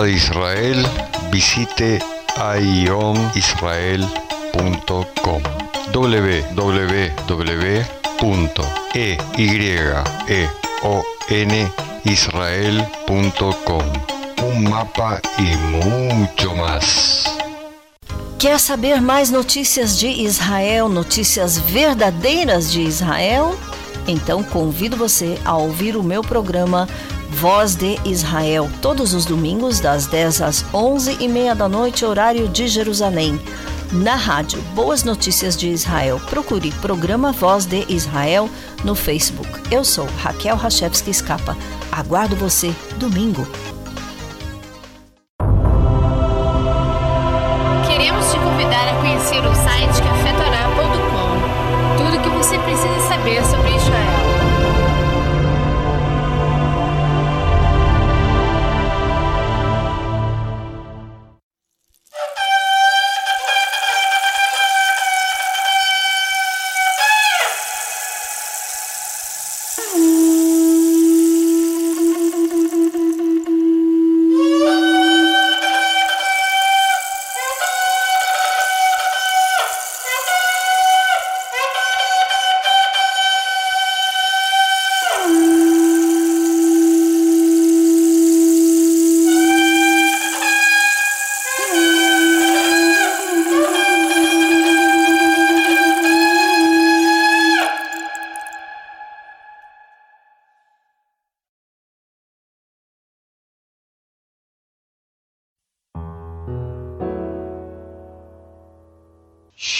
Mapa de Israel, visite ionisrael.com www.eyeonisrael.com Un mapa y mucho más. Quer saber mais notícias de Israel, notícias verdadeiras de Israel? Então convido você a ouvir o meu programa Voz de Israel, todos os domingos, das 10 às 11 e meia da noite, horário de Jerusalém. Na rádio Boas Notícias de Israel, procure Programa Voz de Israel no Facebook. Eu sou Raquel Rachevski Escapa. Aguardo você domingo.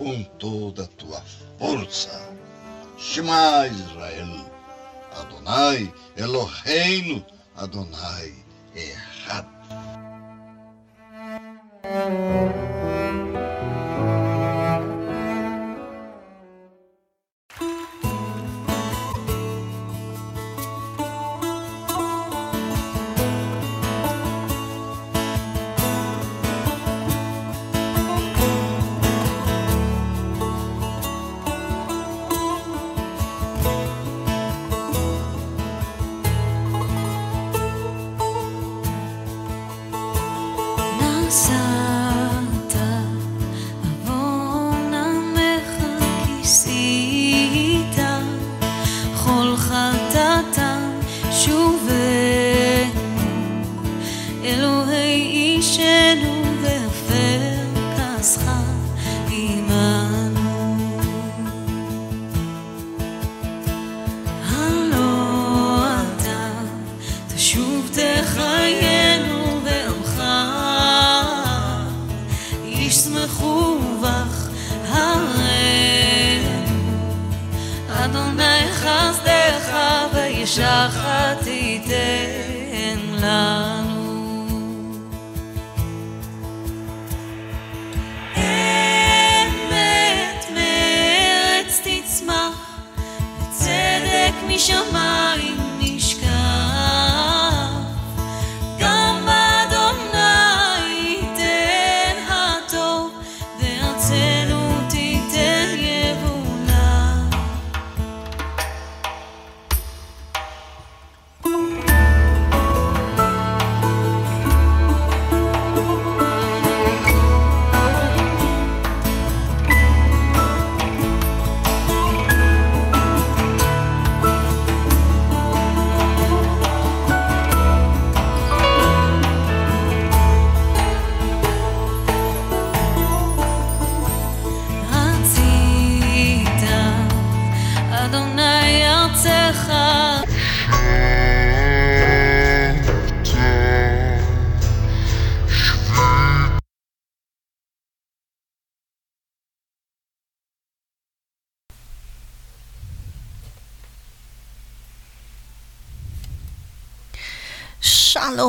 com toda a tua força. Shema Israel, Adonai Eloheinu, Adonai Errad. ושחט תיתן לה.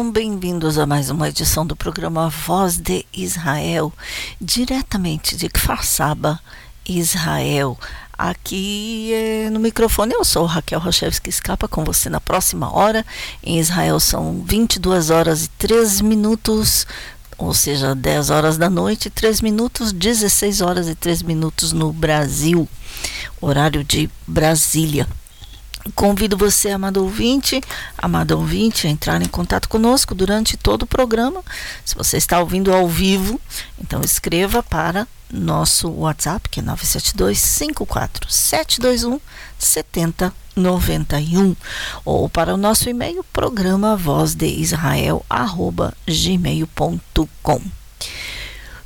Shalom, bem-vindos a mais uma edição do programa Voz de Israel, diretamente de Kfar Saba, Israel. Aqui eh, no microfone eu sou Raquel Rochevski Escapa com você na próxima hora. Em Israel são 22 horas e 3 minutos, ou seja, 10 horas da noite, 3 minutos, 16 horas e 3 minutos no Brasil, horário de Brasília. Convido você, amado ouvinte, amado ouvinte, a entrar em contato conosco durante todo o programa. Se você está ouvindo ao vivo, então escreva para nosso WhatsApp, que é 972 54 721 7091 ou para o nosso e-mail programa voz de Israel arroba gmail.com.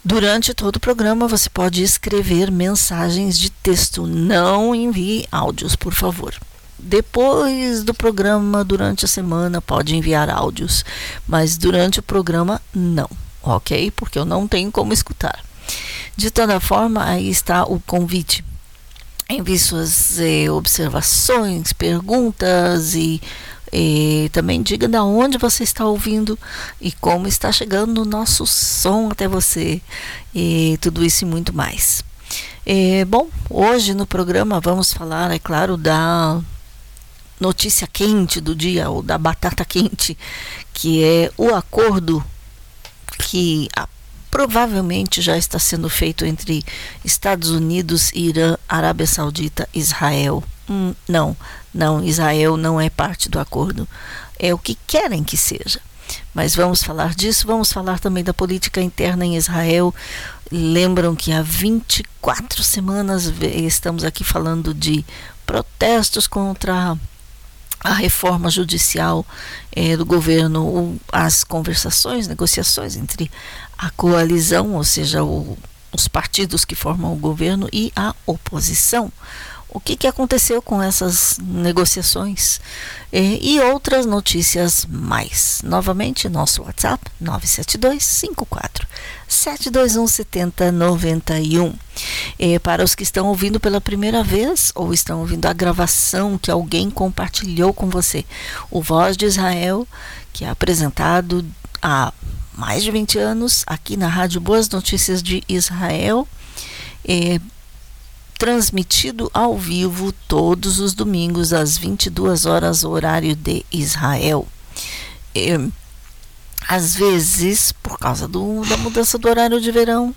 Durante todo o programa você pode escrever mensagens de texto, não envie áudios, por favor. Depois do programa, durante a semana, pode enviar áudios, mas durante o programa, não, ok? Porque eu não tenho como escutar. De toda forma, aí está o convite. Envie suas eh, observações, perguntas e, e também diga de onde você está ouvindo e como está chegando o nosso som até você e tudo isso e muito mais. Eh, bom, hoje no programa vamos falar, é claro, da notícia quente do dia, ou da batata quente, que é o acordo que ah, provavelmente já está sendo feito entre Estados Unidos, Irã, Arábia Saudita, Israel. Hum, não, não, Israel não é parte do acordo. É o que querem que seja. Mas vamos falar disso, vamos falar também da política interna em Israel. Lembram que há 24 semanas estamos aqui falando de protestos contra a reforma judicial eh, do governo, as conversações, negociações entre a coalizão, ou seja, o, os partidos que formam o governo e a oposição. O que, que aconteceu com essas negociações eh, e outras notícias mais. Novamente, nosso WhatsApp 972 54 721 7091. E para os que estão ouvindo pela primeira vez ou estão ouvindo a gravação que alguém compartilhou com você, o Voz de Israel, que é apresentado há mais de 20 anos aqui na Rádio Boas Notícias de Israel, transmitido ao vivo todos os domingos às 22 horas, horário de Israel. É, às vezes, por causa do, da mudança do horário de verão,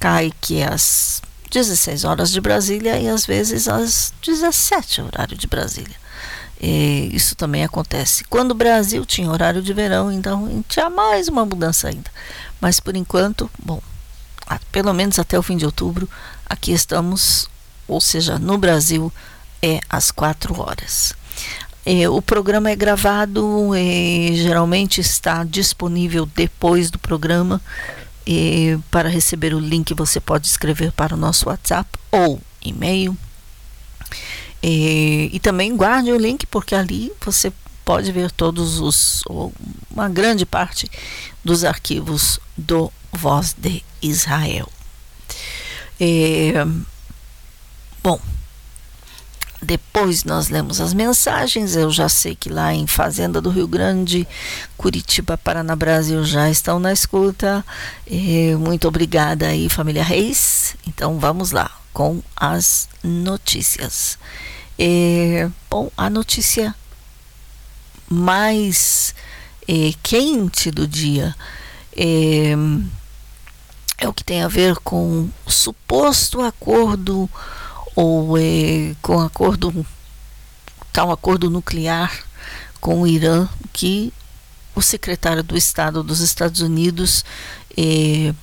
cai que às 16 horas de Brasília e às vezes às 17 horário de Brasília. E isso também acontece. Quando o Brasil tinha horário de verão, então tinha mais uma mudança ainda. Mas por enquanto, bom, pelo menos até o fim de outubro, aqui estamos, ou seja, no Brasil é às 4 horas. É, o programa é gravado, é, geralmente está disponível depois do programa. É, para receber o link, você pode escrever para o nosso WhatsApp ou e-mail. É, e também guarde o link, porque ali você pode ver todos os, uma grande parte dos arquivos do Voz de Israel. Bom, depois nós lemos as mensagens. Eu já sei que lá em Fazenda do Rio Grande, Curitiba, Paraná, Brasil já estão na escuta. E muito obrigada aí, família Reis. Então vamos lá com as notícias. E, bom, a notícia mais é, quente do dia é, é o que tem a ver com o suposto acordo ou é, com acordo tal acordo nuclear com o Irã que o secretário do Estado dos Estados Unidos é,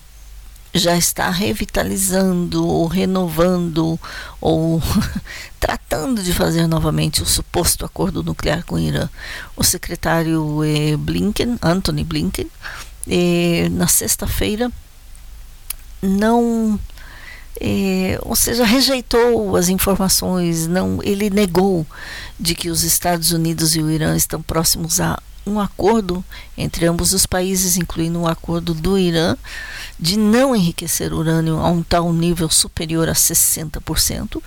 já está revitalizando ou renovando ou tratando de fazer novamente o suposto acordo nuclear com o Irã. O secretário é, Blinken, Anthony Blinken, é, na sexta-feira não é, ou seja, rejeitou as informações, não, ele negou de que os Estados Unidos e o Irã estão próximos a um acordo entre ambos os países, incluindo um acordo do Irã de não enriquecer urânio a um tal nível superior a 60%,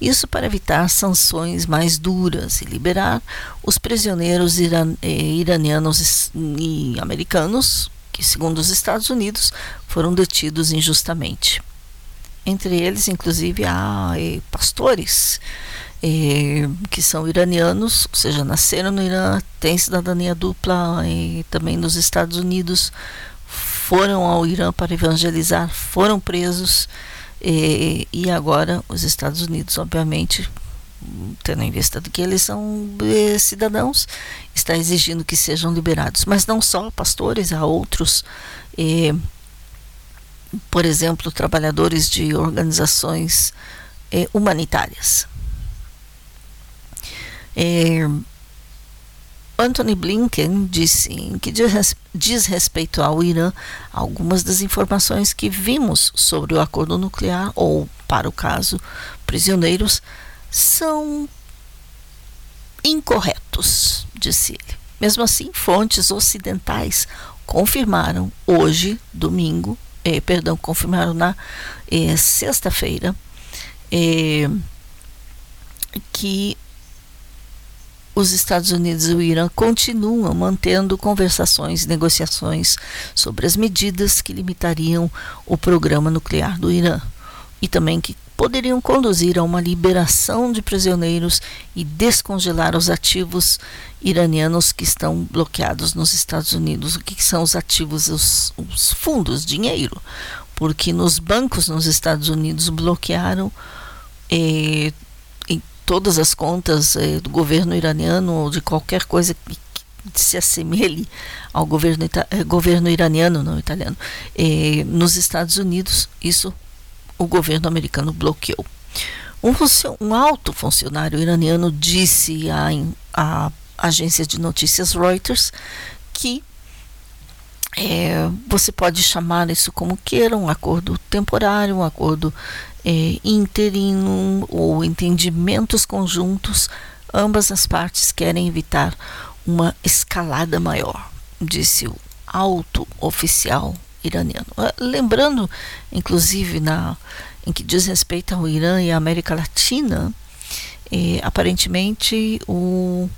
Isso para evitar sanções mais duras e liberar os prisioneiros iran, eh, iranianos e americanos que, segundo os Estados Unidos, foram detidos injustamente. Entre eles, inclusive, há eh, pastores eh, que são iranianos, ou seja, nasceram no Irã, têm cidadania dupla e também nos Estados Unidos, foram ao Irã para evangelizar, foram presos e, e agora os Estados Unidos, obviamente, tendo em vista que eles são eh, cidadãos, está exigindo que sejam liberados. Mas não só pastores, há outros, eh, por exemplo, trabalhadores de organizações eh, humanitárias. Eh, Anthony Blinken disse em que diz, diz respeito ao Irã algumas das informações que vimos sobre o acordo nuclear ou, para o caso, prisioneiros, são incorretos, disse ele. Mesmo assim, fontes ocidentais confirmaram hoje, domingo, eh, perdão, confirmaram na eh, sexta-feira, eh, que os Estados Unidos e o Irã continuam mantendo conversações e negociações sobre as medidas que limitariam o programa nuclear do Irã e também que poderiam conduzir a uma liberação de prisioneiros e descongelar os ativos iranianos que estão bloqueados nos Estados Unidos. O que são os ativos? Os, os fundos, dinheiro. Porque nos bancos nos Estados Unidos bloquearam eh, todas as contas eh, do governo iraniano ou de qualquer coisa que, que se assemelhe ao governo, eh, governo iraniano, não italiano, eh, nos Estados Unidos, isso o governo americano bloqueou. Um, um alto funcionário iraniano disse à, à agência de notícias Reuters que é, você pode chamar isso como queira, um acordo temporário, um acordo é, interino ou entendimentos conjuntos, ambas as partes querem evitar uma escalada maior, disse o alto oficial iraniano. Ah, lembrando, inclusive, na, em que diz respeito ao Irã e à América Latina, eh, aparentemente o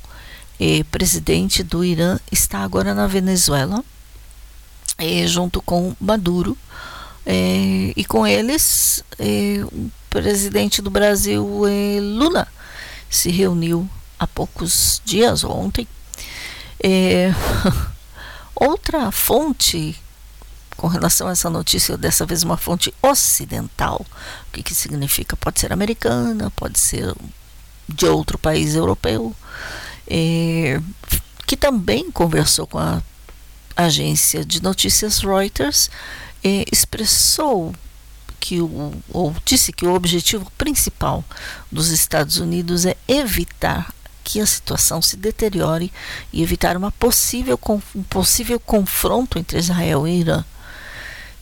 eh, presidente do Irã está agora na Venezuela, eh, junto com Maduro, e com eles o presidente do Brasil, Lula, se reuniu há poucos dias, ontem. outra fonte com relação a essa notícia, dessa vez uma fonte ocidental. O que, que significa? Pode ser americana, pode ser de outro país europeu, é, que também conversou com a agência de notícias Reuters, é, expressou que o, ou disse que o objetivo principal dos Estados Unidos é evitar que a situação se deteriore e evitar uma possível, um possível confronto entre Israel e Irã.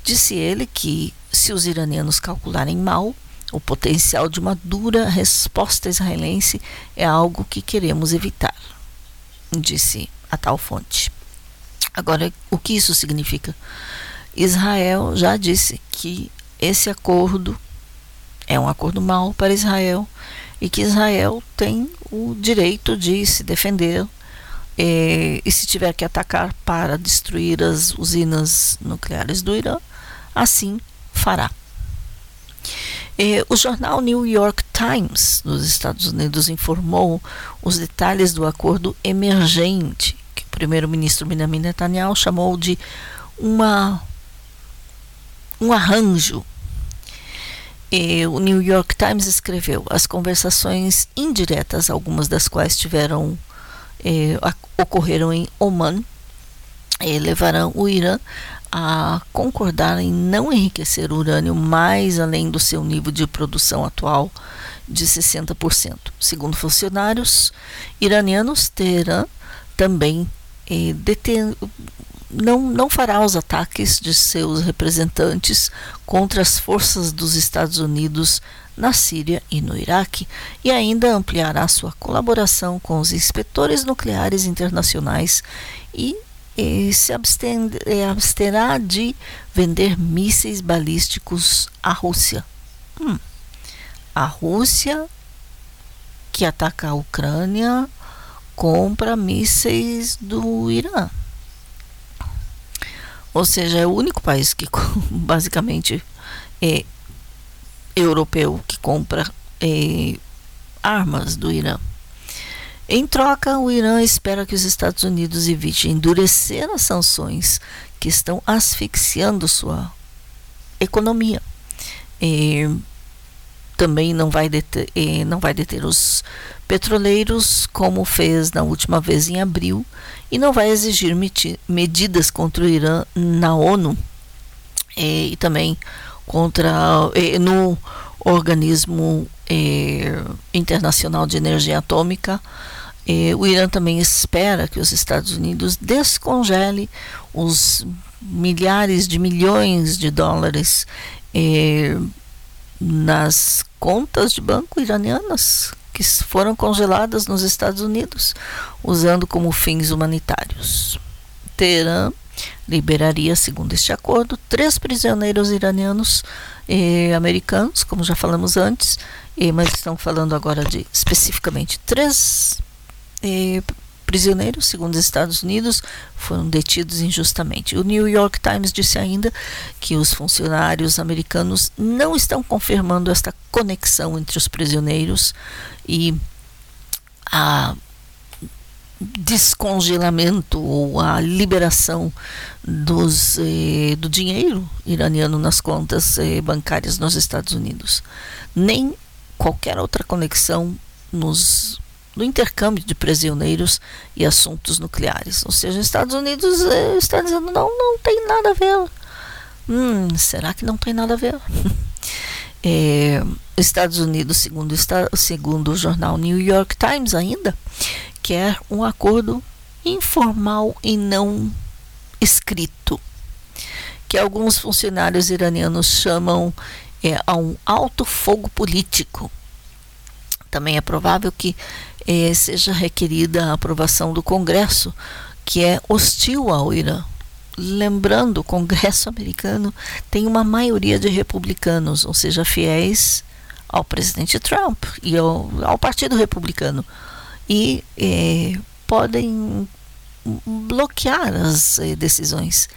Disse ele que, se os iranianos calcularem mal, o potencial de uma dura resposta israelense é algo que queremos evitar, disse a tal fonte. Agora, o que isso significa? Israel já disse que esse acordo é um acordo mau para Israel e que Israel tem o direito de se defender eh, e se tiver que atacar para destruir as usinas nucleares do Irã, assim fará. o jornal New York Times dos Estados Unidos informou os detalhes do acordo emergente que o primeiro-ministro Benjamin Netanyahu chamou de uma um arranjo. E o New York Times escreveu as conversações indiretas, algumas das quais tiveram eh, ocorreram em Oman, eh, levarão o Irã a concordar em não enriquecer o urânio mais além do seu nível de produção atual de 60%. Segundo funcionários iranianos, Teherã também eh, deten não, não fará os ataques de seus representantes contra as forças dos Estados Unidos na Síria e no Iraque e ainda ampliará sua colaboração com os inspetores nucleares internacionais e e se absterá de vender mísseis balísticos à Rússia. Hum. A Rússia que ataca a Ucrânia compra mísseis do Irã. Ou seja, é o único país que basicamente é europeu que compra é, armas do Irã. Em troca, o Irã espera que os Estados Unidos evitem endurecer as sanções que estão asfixiando sua economia. É, também não vai, deter, não vai deter os petroleiros, como fez na última vez em abril, e não vai exigir medidas contra o Irã na ONU é, e também contra no organismo internacional de energia atômica. É, o Irã também espera que os Estados Unidos descongele os milhares de milhões de dólares é, nas contas de banco iranianas que foram congeladas nos Estados Unidos, usando como fins humanitários. Teherã liberaria, segundo este acordo, três prisioneiros iranianos e americanos, como já falamos antes, e, mas estão falando agora de especificamente três prisioneiros, segundo os Estados Unidos, foram detidos injustamente. O New York Times disse ainda que os funcionários americanos não estão confirmando esta conexão entre os prisioneiros e a descongelamento ou a liberação dos, eh, do dinheiro iraniano nas contas eh, bancárias nos Estados Unidos, nem qualquer outra conexão nos no intercâmbio de prisioneiros e assuntos nucleares. Ou seja, os Estados Unidos eh, está dizendo não, não tem nada a ver. Hum, será que não tem nada a ver? é, Estados Unidos, segundo, segundo o jornal New York Times ainda, quer um acordo informal e não escrito, que alguns funcionários iranianos chamam é, a um alto fogo político. Também é provável que eh, seja requerida a aprovação do Congresso, que é hostil ao Irã. Lembrando, o Congresso americano tem uma maioria de republicanos, ou seja, fiéis ao presidente Trump e ao, ao Partido Republicano. E eh, podem bloquear as eh, decisões.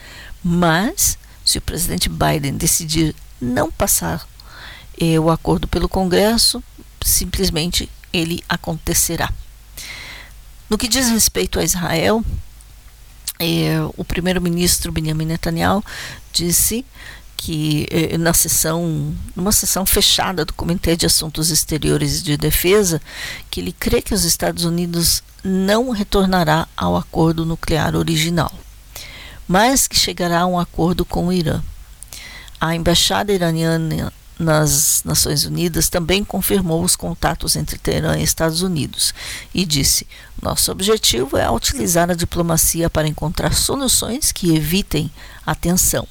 Mas, se o presidente Biden decidir não passar eh, o acordo pelo Congresso, simplesmente ele acontecerá. No que diz respeito a Israel, é, o primeiro-ministro Benjamin Netanyahu disse que é, na sessão, numa sessão fechada do Comitê de Assuntos Exteriores e de Defesa, que ele crê que os Estados Unidos não retornará ao acordo nuclear original, mas que chegará a um acordo com o Irã. A embaixada iraniana nas Nações Unidas também confirmou os contatos entre Teherã e Estados Unidos e disse: Nosso objetivo é utilizar a diplomacia para encontrar soluções que evitem a tensão.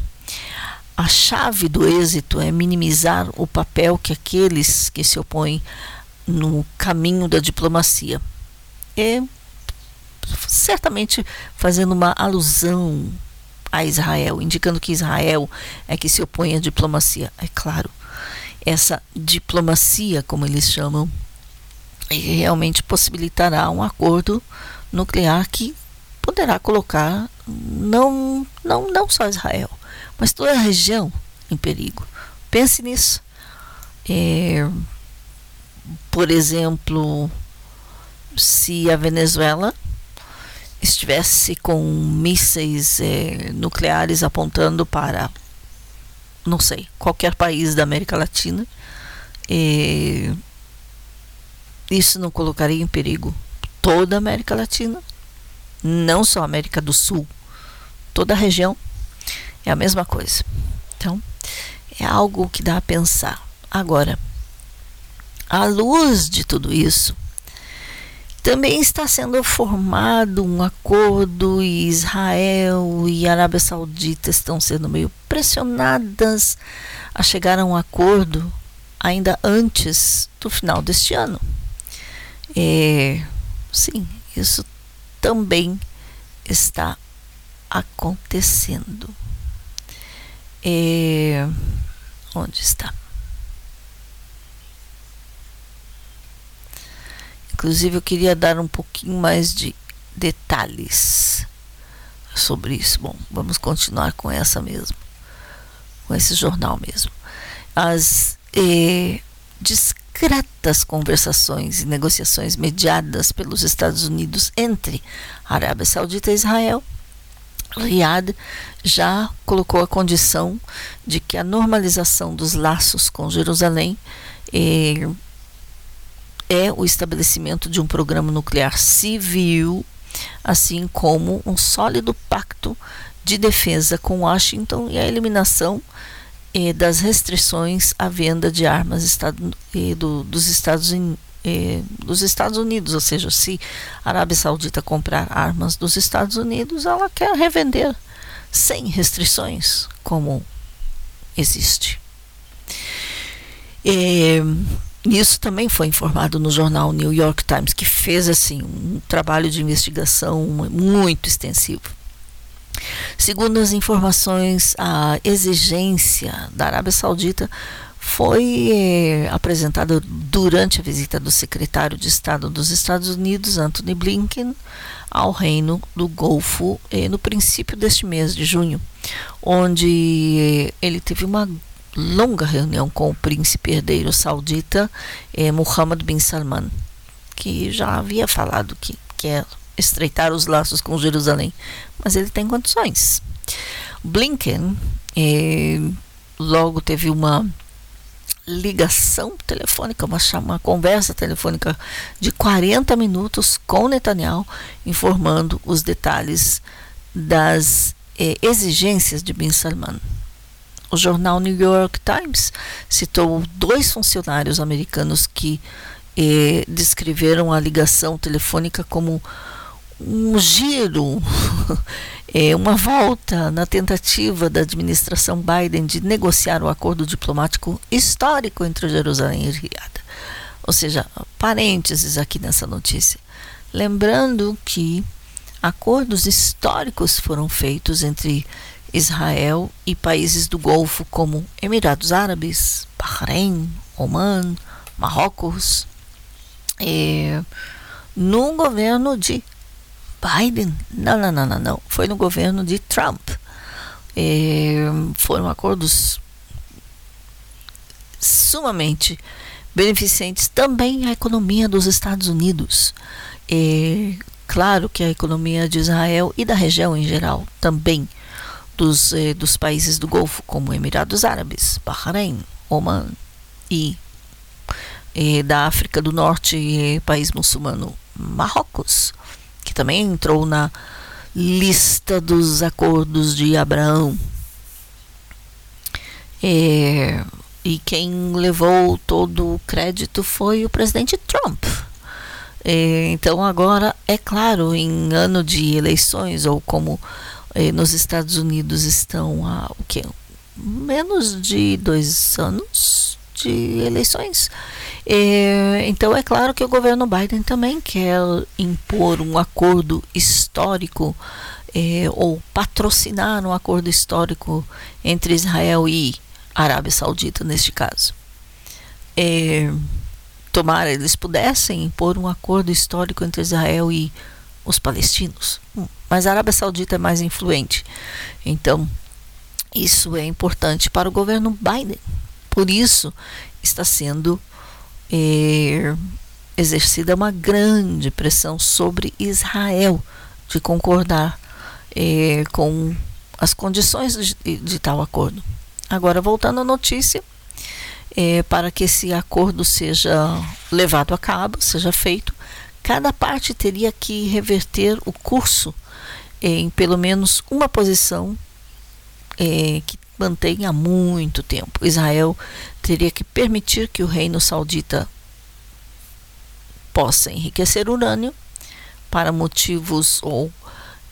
A chave do êxito é minimizar o papel que aqueles que se opõem no caminho da diplomacia. E certamente fazendo uma alusão a Israel, indicando que Israel é que se opõe à diplomacia. É claro, essa diplomacia, como eles chamam, realmente possibilitará um acordo nuclear que poderá colocar não, não, não só Israel, mas toda a região em perigo. Pense nisso. É, por exemplo, se a Venezuela estivesse com mísseis é, nucleares apontando para não sei, qualquer país da América Latina, e isso não colocaria em perigo toda a América Latina, não só a América do Sul, toda a região é a mesma coisa. Então, é algo que dá a pensar. Agora, à luz de tudo isso, também está sendo formado um acordo e Israel e Arábia Saudita estão sendo meio pressionadas a chegar a um acordo ainda antes do final deste ano. É, sim, isso também está acontecendo. É, onde está? Inclusive, eu queria dar um pouquinho mais de detalhes sobre isso. Bom, vamos continuar com essa mesmo, com esse jornal mesmo. As eh, discretas conversações e negociações mediadas pelos Estados Unidos entre Arábia Saudita e Israel, Riad já colocou a condição de que a normalização dos laços com Jerusalém eh, é o estabelecimento de um programa nuclear civil, assim como um sólido pacto de defesa com Washington e a eliminação eh, das restrições à venda de armas estado, eh, do, dos, Estados, eh, dos Estados Unidos. Ou seja, se a Arábia Saudita comprar armas dos Estados Unidos, ela quer revender sem restrições, como existe. Isso também foi informado no jornal New York Times, que fez assim um trabalho de investigação muito extensivo. Segundo as informações, a exigência da Arábia Saudita foi eh, apresentada durante a visita do secretário de Estado dos Estados Unidos, Anthony Blinken, ao Reino do Golfo eh, no princípio deste mês de junho, onde eh, ele teve uma longa reunião com o príncipe herdeiro saudita eh, Mohammed bin Salman, que já havia falado que quer estreitar os laços com Jerusalém, mas ele tem condições. Blinken eh, logo teve uma ligação telefônica, uma, uma conversa telefônica de 40 minutos com Netanyahu, informando os detalhes das eh, exigências de Bin Salman. O jornal New York Times citou dois funcionários americanos que eh, descreveram a ligação telefônica como um giro, é, uma volta na tentativa da administração Biden de negociar o acordo diplomático histórico entre Jerusalém e Riad. Ou seja, parênteses aqui nessa notícia. Lembrando que acordos históricos foram feitos entre Israel e países do Golfo como Emirados Árabes, Bahrein, Oman, Marrocos, é, no governo de Biden? Não, não, não, não, não. Foi no governo de Trump. É, foram acordos sumamente beneficentes também à economia dos Estados Unidos. É, claro que a economia de Israel e da região em geral também dos, eh, dos países do Golfo, como Emirados Árabes, Bahrein, Oman e eh, da África do Norte, eh, país muçulmano, Marrocos, que também entrou na lista dos acordos de Abraão. É, e quem levou todo o crédito foi o presidente Trump. É, então, agora, é claro, em ano de eleições, ou como é, nos Estados Unidos estão há o quê? menos de dois anos de eleições. É, então é claro que o governo Biden também quer impor um acordo histórico é, ou patrocinar um acordo histórico entre Israel e Arábia Saudita neste caso. É, tomara eles pudessem impor um acordo histórico entre Israel e os palestinos. Hum, mas a Arábia Saudita é mais influente. Então, isso é importante para o governo Biden. Por isso, está sendo é, exercida uma grande pressão sobre Israel de concordar é, com as condições de, de, tal acordo. Agora, voltando à notícia, é, para que esse acordo seja levado a cabo, seja feito, cada parte teria que reverter o curso em pelo menos uma posição é, que mantém há muito tempo. Israel teria que permitir que o reino saudita possa enriquecer urânio para motivos ou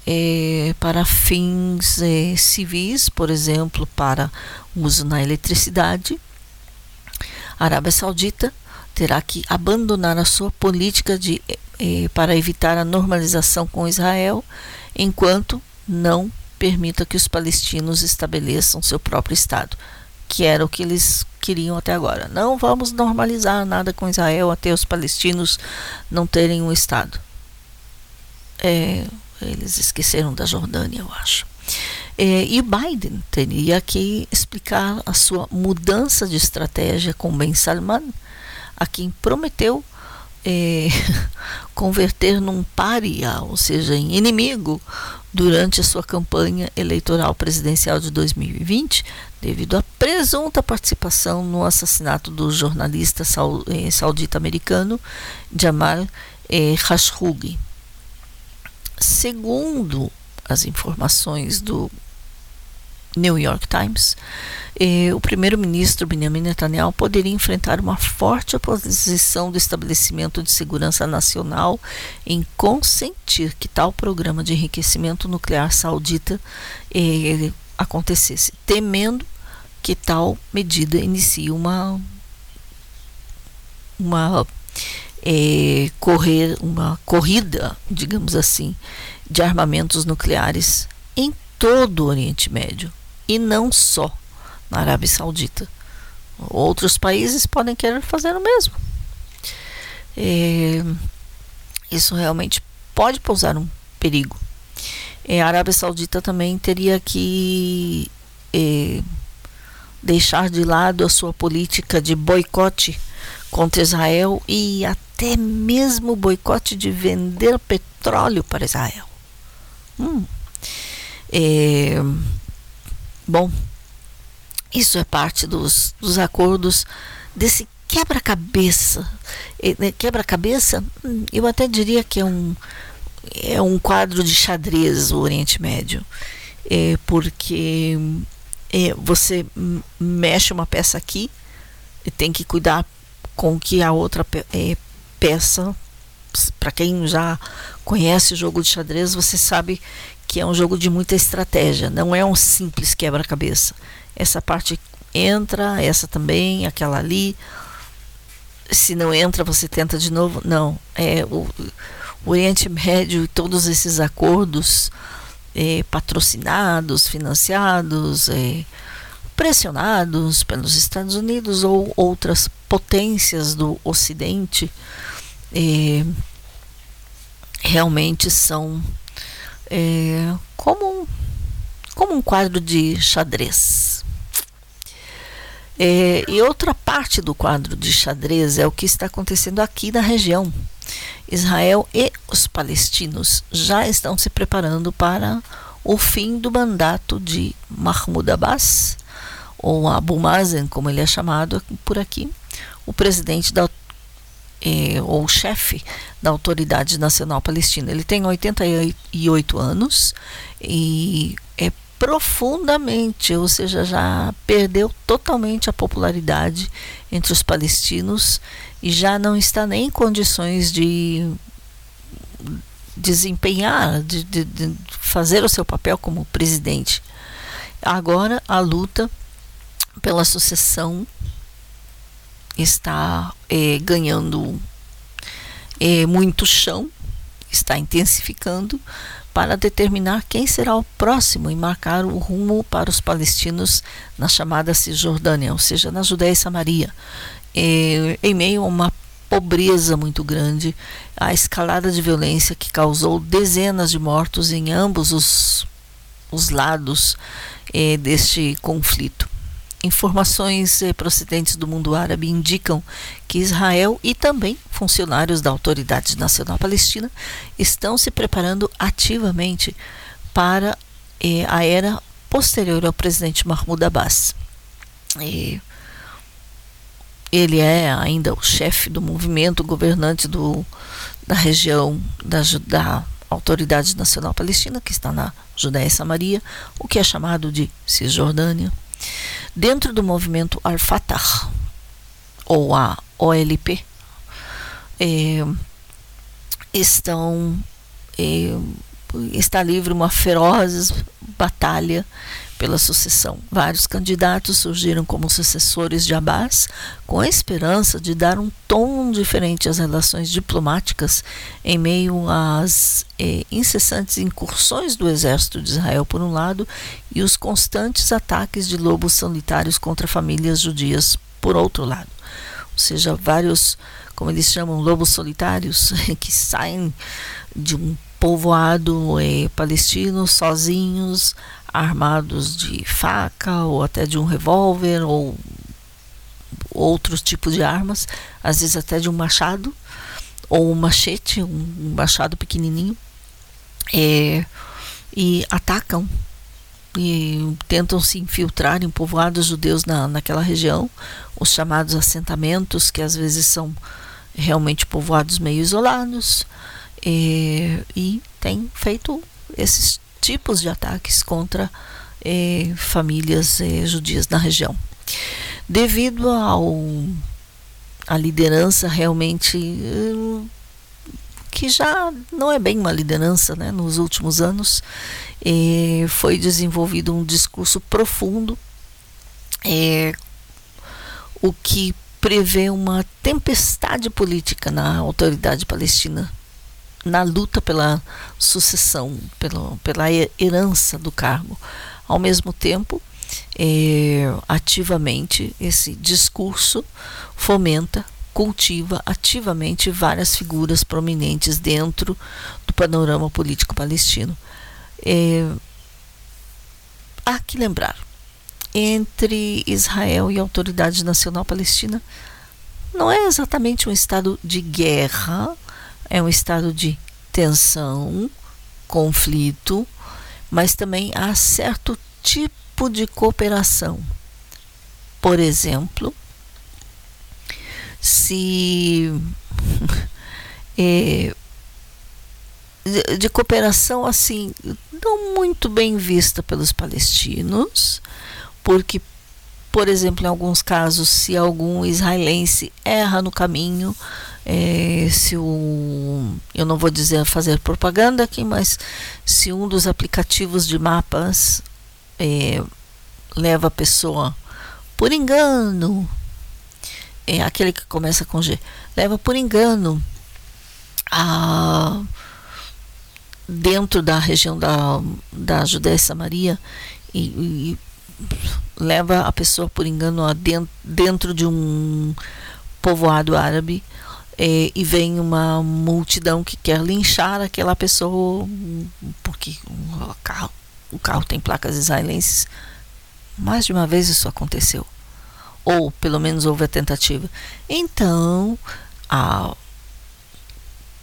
é, para fins é, civis, por exemplo, para uso na eletricidade. A Arábia Saudita terá que abandonar a sua política de, é, para evitar a normalização com Israel, enquanto não permita que os palestinos estabeleçam seu próprio Estado, que era o que eles queriam até agora. Não vamos normalizar nada com Israel até os palestinos não terem um Estado. É, eles esqueceram da Jordânia, eu acho. É, e Biden teria que explicar a sua mudança de estratégia com Ben Salman, a quem prometeu é, converter num pária, ou seja, em inimigo, durante a sua campanha eleitoral presidencial de 2020, devido à presunta participação no assassinato do jornalista eh, saudita-americano Jamal eh, Khashoggi. Segundo as informações do New York Times, eh, o primeiro-ministro Benjamin Netanyahu poderia enfrentar uma forte oposição do estabelecimento de segurança nacional em consentir que tal programa de enriquecimento nuclear saudita eh, acontecesse, temendo que tal medida inicie uma uma é, correr uma corrida, digamos assim, de armamentos nucleares em todo o Oriente Médio e não só na Arábia Saudita. Outros países podem querer fazer o mesmo. É, isso realmente pode pousar um perigo. É, a Arábia Saudita também teria que é, deixar de lado a sua política de boicote contra Israel e até mesmo boicote de vender petróleo para Israel. Hum. Bom, isso é parte dos, dos acordos desse quebra-cabeça. Né, quebra-cabeça, eu até diria que é um, é um quadro de xadrez o Oriente Médio. É porque é, você mexe uma peça aqui e tem que cuidar com que a outra pe é, peça, para quem já conhece o jogo de xadrez, você sabe que é um jogo de muita estratégia, não é um simples quebra-cabeça essa parte entra, essa também, aquela ali. Se não entra, você tenta de novo. Não, é o, o Oriente Médio e todos esses acordos é, patrocinados, financiados, é, pressionados pelos Estados Unidos ou outras potências do Ocidente, é, realmente são é, como, como um quadro de xadrez. É, e outra parte do quadro de xadrez é o que está acontecendo aqui na região. Israel e os palestinos já estão se preparando para o fim do mandato de Mahmoud Abbas, ou Abu Mazen, como ele é chamado por aqui, o presidente da é, ou chefe da Autoridade Nacional Palestina. Ele tem 88 anos e é profundamente, ou seja, já perdeu totalmente a popularidade entre os palestinos e já não está nem em condições de desempenhar, de, de, de fazer o seu papel como presidente. Agora a luta pela sucessão está é, ganhando é, muito chão, está intensificando, para determinar quem será o próximo e marcar o rumo para os palestinos na chamada Cisjordânia, ou seja, na Judéia e Samaria, e, em meio a uma pobreza muito grande, a escalada de violência que causou dezenas de mortos em ambos os, os lados eh, deste conflito. Informações eh, procedentes do mundo árabe indicam que Israel e também funcionários da Autoridade Nacional Palestina estão se preparando ativamente para eh, a era posterior ao presidente Mahmoud Abbas. E ele é ainda o chefe do movimento governante do, da região da, da Autoridade Nacional Palestina, que está na Judéia e Samaria, o que é chamado de Cisjordânia. Dentro do movimento Al-Fatah, ou a OLP, é, estão é, está livre uma feroz batalha pela sucessão. Vários candidatos surgiram como sucessores de Abbas, com a esperança de dar um tom diferente às relações diplomáticas em meio às eh, incessantes incursões do exército de Israel, por um lado, e os constantes ataques de lobos solitários contra famílias judias, por outro lado. Ou seja, vários, como eles chamam, lobos solitários, que saem de um povoado eh, palestino sozinhos armados de faca ou até de um revólver ou outros tipos de armas, às vezes até de um machado ou um machete, um machado pequenininho, é, e atacam e tentam se infiltrar em povoados judeus na, naquela região, os chamados assentamentos, que às vezes são realmente povoados meio isolados, é, e tem feito esses tipos de ataques contra eh, famílias eh, judias na região. Devido ao a liderança realmente eh, que já não é bem uma liderança, né? Nos últimos anos foi desenvolvido um discurso profundo, o que prevê uma tempestade política na autoridade palestina na luta pela sucessão, pela, pela herança do cargo. Ao mesmo tempo, é, ativamente, esse discurso fomenta, cultiva ativamente várias figuras prominentes dentro do panorama político palestino. É, há que lembrar, entre Israel e a Autoridade Nacional Palestina, não é exatamente um estado de guerra, é um estado de tensão, conflito, mas também há certo tipo de cooperação. Por exemplo, se é, de, de cooperação assim não muito bem vista pelos palestinos, porque por exemplo, em alguns casos, se algum israelense erra no caminho, é, se o eu não vou dizer fazer propaganda aqui, mas se um dos aplicativos de mapas é, leva a pessoa por engano, é aquele que começa com G, leva por engano a dentro da região da, da Judéia e Samaria e, e leva a pessoa por engano a dentro, dentro de um povoado árabe é, e vem uma multidão que quer linchar aquela pessoa porque o carro, o carro tem placas israelenses. Mais de uma vez isso aconteceu. Ou pelo menos houve a tentativa. Então, a,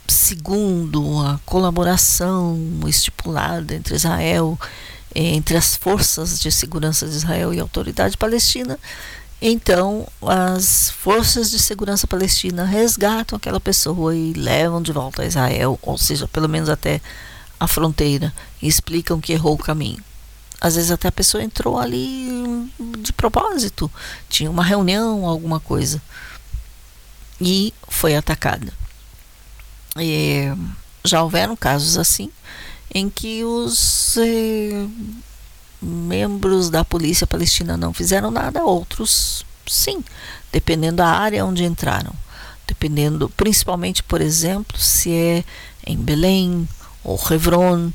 segundo a colaboração estipulada entre Israel, entre as forças de segurança de Israel e a autoridade palestina, então, as forças de segurança palestina resgatam aquela pessoa e levam de volta a Israel, ou seja, pelo menos até a fronteira, e explicam que errou o caminho. Às vezes até a pessoa entrou ali de propósito, tinha uma reunião, alguma coisa, e foi atacada. E já houveram casos assim, em que os eh, membros da polícia palestina não fizeram nada, outros sim, dependendo da área onde entraram. Dependendo, principalmente, por exemplo, se é em Belém ou Hebron,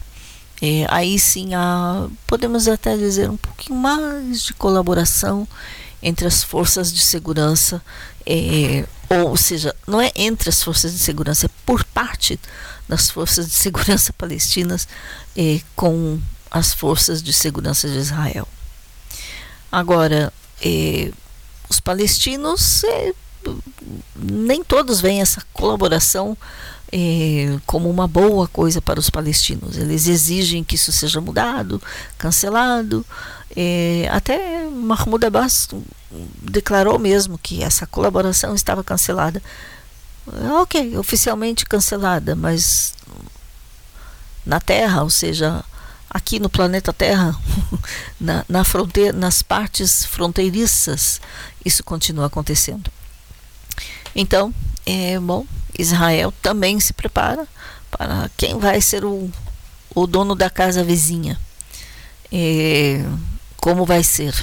é, aí sim há, podemos até dizer, um pouquinho mais de colaboração entre as forças de segurança, é, ou seja, não é entre as forças de segurança, é por parte das forças de segurança palestinas é, com as forças de segurança de Israel. Agora, eh, os palestinos eh, nem todos veem essa colaboração eh, como uma boa coisa para os palestinos. Eles exigem que isso seja mudado, cancelado. Até Mahmoud Abbas declarou mesmo que essa colaboração estava cancelada. Ok, oficialmente cancelada, mas na terra, ou seja, aqui no planeta Terra, na, na fronteira, nas partes fronteiriças, isso continua acontecendo. Então, é bom, Israel também se prepara para quem vai ser o, o dono da casa vizinha. É, como vai ser.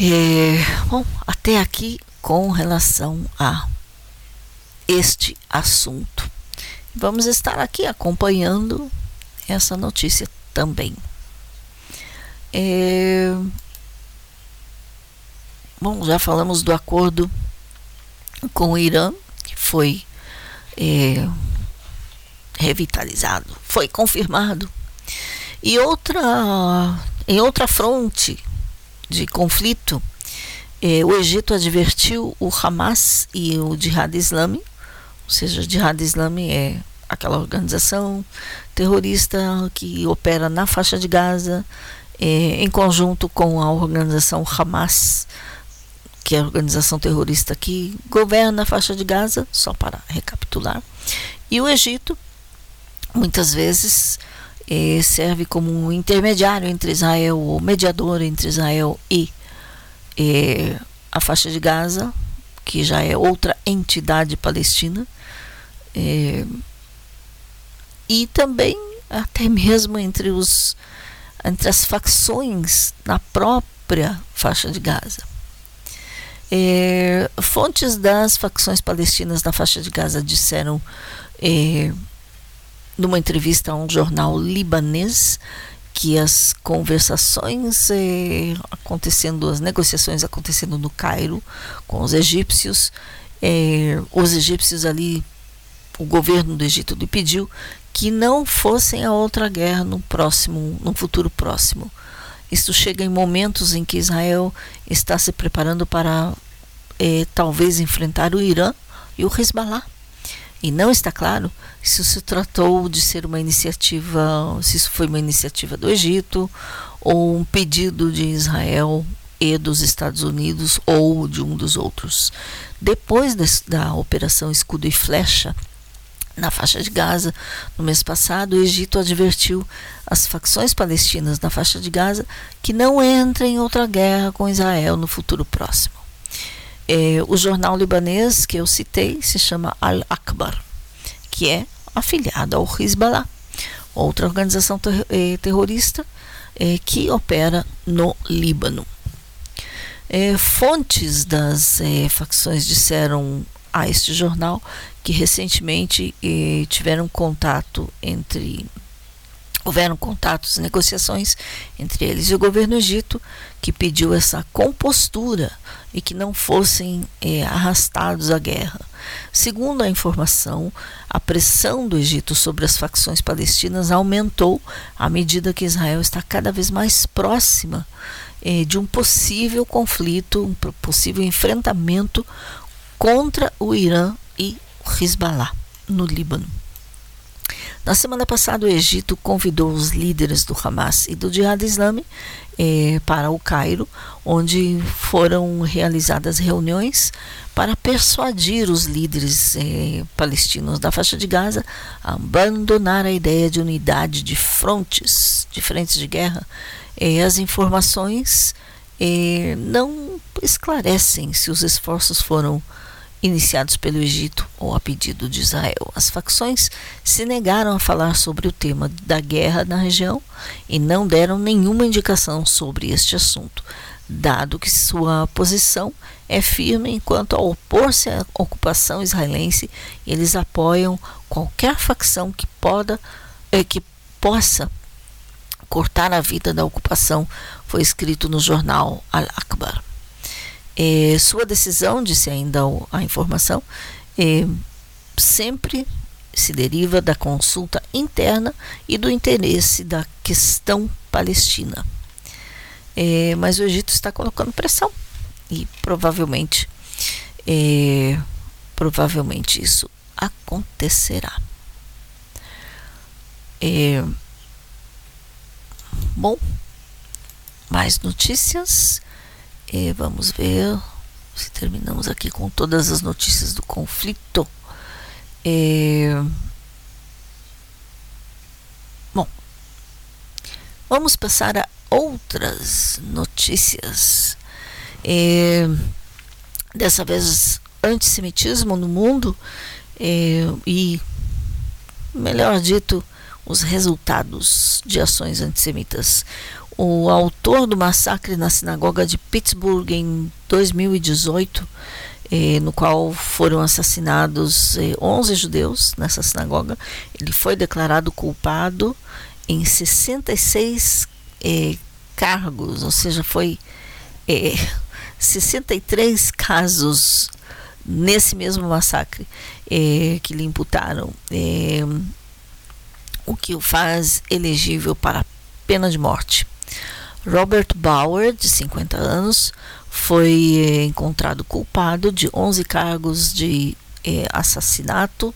É, bom, até aqui com relação a este assunto. Vamos estar aqui acompanhando essa notícia também. É, bom, já falamos do acordo com o Irã, que foi é, revitalizado, foi confirmado. E outra, em outra fronte de conflito, é, o Egito advertiu o Hamas e o Jihad Islâmico, ou seja, o Jihad Islâmico é aquela organização terrorista que opera na faixa de Gaza, é, em conjunto com a organização Hamas, que é a organização terrorista que governa a faixa de Gaza, só para recapitular. E o Egito, muitas vezes, é, serve como um intermediário entre Israel, ou mediador entre Israel e é, a faixa de Gaza, que já é outra entidade palestina, é, e também até mesmo entre, os, entre as facções na própria faixa de Gaza. É, fontes das facções palestinas na faixa de Gaza disseram, é, numa entrevista a um jornal libanês, que as conversações eh, acontecendo, as negociações acontecendo no Cairo com os egípcios, eh, os egípcios ali, o governo do Egito lhe pediu que não fossem a outra guerra no próximo, no futuro próximo. Isso chega em momentos em que Israel está se preparando para eh, talvez enfrentar o Irã e o Hezbollah. E não está claro se se tratou de ser uma iniciativa, se isso foi uma iniciativa do Egito ou um pedido de Israel e dos Estados Unidos ou de um dos outros. Depois da Operação Escudo e Flecha, na faixa de Gaza, no mês passado, o Egito advertiu as facções palestinas na faixa de Gaza que não entrem em outra guerra com Israel no futuro próximo. É, o jornal libanês que eu citei se chama Al-Akbar, que é afiliado ao Hezbollah, outra organização ter eh, terrorista eh, que opera no Líbano. Eh, fontes das facções disseram a este jornal que recentemente tiveram contato entre Houveram contatos negociações entre eles e o governo egito, que pediu essa compostura e que não fossem é, arrastados à guerra. Segundo a informação, a pressão do Egito sobre as facções palestinas aumentou à medida que Israel está cada vez mais próxima é, de um possível conflito, um possível enfrentamento contra o Irã e o Hezbollah no Líbano. Na semana passada, o Egito convidou os líderes do Hamas e do Jihad Islâmico eh, para o Cairo, onde foram realizadas reuniões para persuadir os líderes eh, palestinos da faixa de Gaza a abandonar a ideia de unidade de frontes, de frentes de guerra. Eh, as informações não esclarecem se os esforços foram iniciados pelo Egito ou a pedido de Israel. As facções se negaram a falar sobre o tema da guerra na região e não deram nenhuma indicação sobre este assunto, dado que sua posição é firme enquanto a opor-se à ocupação israelense, eles apoiam qualquer facção que, poda, eh, que possa cortar a vida da ocupação, foi escrito no jornal Al-Akbar. É, sua decisão, disse ainda a informação, é, sempre se deriva da consulta interna e do interesse da questão palestina. É, mas o Egito está colocando pressão e provavelmente, é, provavelmente isso acontecerá. É, bom, mais notícias. E vamos ver se terminamos aqui com todas as notícias do conflito. Bom, vamos passar a outras notícias. Dessa vez, antissemitismo no mundo e, melhor dito, os resultados de ações antissemitas o autor do massacre na sinagoga de Pittsburgh em 2018, eh, no qual foram assassinados eh, 11 judeus nessa sinagoga, ele foi declarado culpado em 66 eh, cargos, ou seja, foi 63 casos nesse mesmo massacre que lhe imputaram, o que o faz elegível para pena de morte. Robert Bauer, de 50 anos, foi eh, encontrado culpado de 11 cargos de eh, assassinato,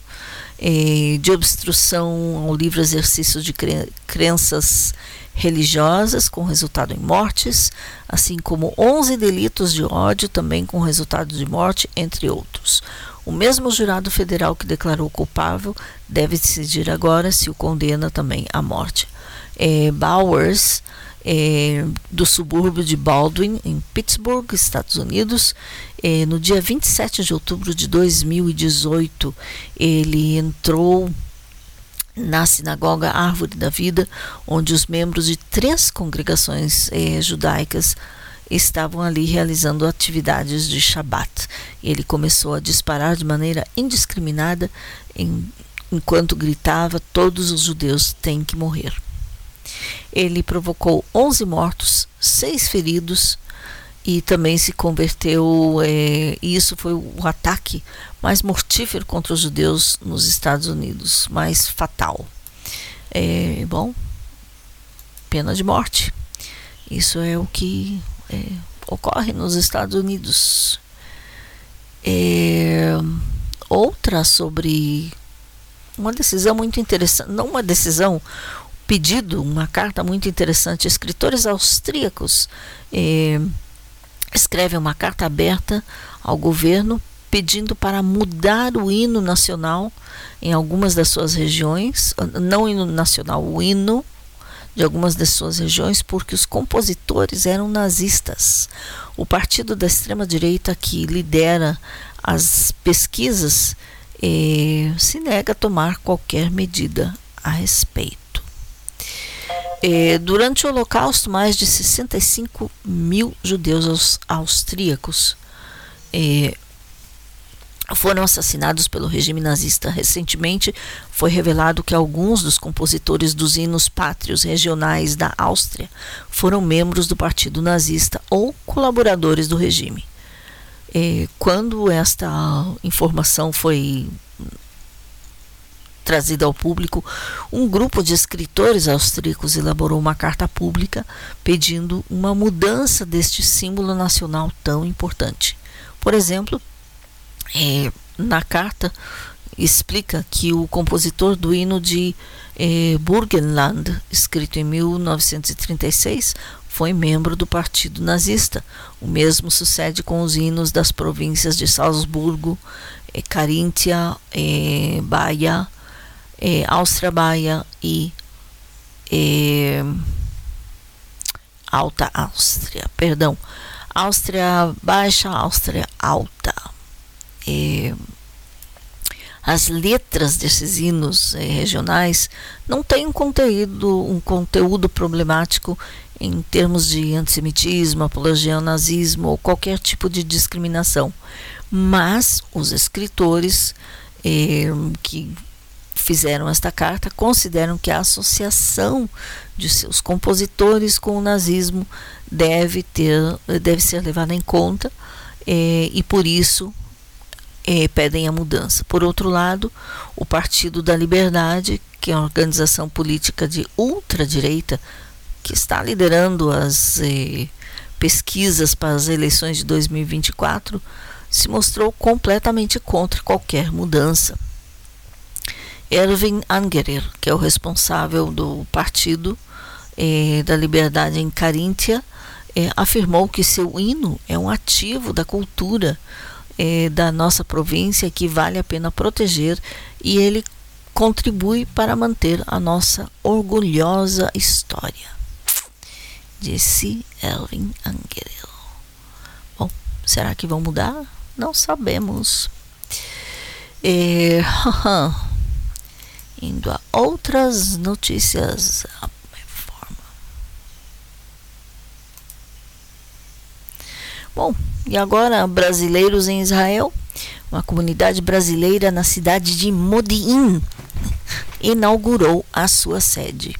eh, de obstrução ao livre exercício de cre crenças religiosas, com resultado em mortes, assim como 11 delitos de ódio, também com resultado de morte, entre outros. O mesmo jurado federal que declarou culpável deve decidir agora se o condena também à morte. É, Bowers é, do subúrbio de Baldwin, em Pittsburgh, Estados Unidos. É, no dia 27 de outubro de 2018, ele entrou na sinagoga Árvore da Vida, onde os membros de três congregações é, judaicas estavam ali realizando atividades de Shabat. Ele começou a disparar de maneira indiscriminada em, enquanto gritava: Todos os judeus têm que morrer. Ele provocou 11 mortos, 6 feridos e também se converteu. É, e isso foi o ataque mais mortífero contra os judeus nos Estados Unidos, mais fatal. É, bom, pena de morte. Isso é o que é, ocorre nos Estados Unidos. É, outra sobre uma decisão muito interessante, não uma decisão, pedido, uma carta muito interessante. Escritores austríacos eh, escrevem uma carta aberta ao governo pedindo para mudar o hino nacional em algumas das suas regiões, não o hino nacional, o hino de algumas das suas regiões, porque os compositores eram nazistas. O partido da extrema-direita que lidera as pesquisas eh, se nega a tomar qualquer medida a respeito. É, durante o Holocausto, mais de 65 mil judeus austríacos é, foram assassinados pelo regime nazista. Recentemente, foi revelado que alguns dos compositores dos hinos pátrios regionais da Áustria foram membros do partido nazista ou colaboradores do regime. É, quando esta informação foi trazida ao público, um grupo de escritores austríacos elaborou uma carta pública pedindo uma mudança deste símbolo nacional tão importante. Por exemplo, é, na carta explica que o compositor do hino de é, Burgenland, escrito em 1936, foi membro do Partido Nazista. O mesmo sucede com os hinos das províncias de Salzburgo, é, Caríntia, é, Bahia, é, Áustria Baia e é, Alta Áustria, perdão, Áustria Baixa, Áustria Alta. É, as letras desses hinos é, regionais não têm um conteúdo, um conteúdo problemático em termos de antissemitismo, apologia ao nazismo ou qualquer tipo de discriminação. Mas os escritores é, que fizeram esta carta consideram que a associação de seus compositores com o nazismo deve ter deve ser levada em conta eh, e por isso eh, pedem a mudança. Por outro lado, o Partido da Liberdade, que é uma organização política de ultradireita que está liderando as eh, pesquisas para as eleições de 2024, se mostrou completamente contra qualquer mudança. Erwin Angerer, que é o responsável do Partido eh, da Liberdade em Caríntia, eh, afirmou que seu hino é um ativo da cultura eh, da nossa província que vale a pena proteger e ele contribui para manter a nossa orgulhosa história. Disse Erwin Angerer. Bom, será que vão mudar? Não sabemos. É, Indo a outras notícias. Bom, e agora brasileiros em Israel? Uma comunidade brasileira na cidade de Modi'in inaugurou a sua sede.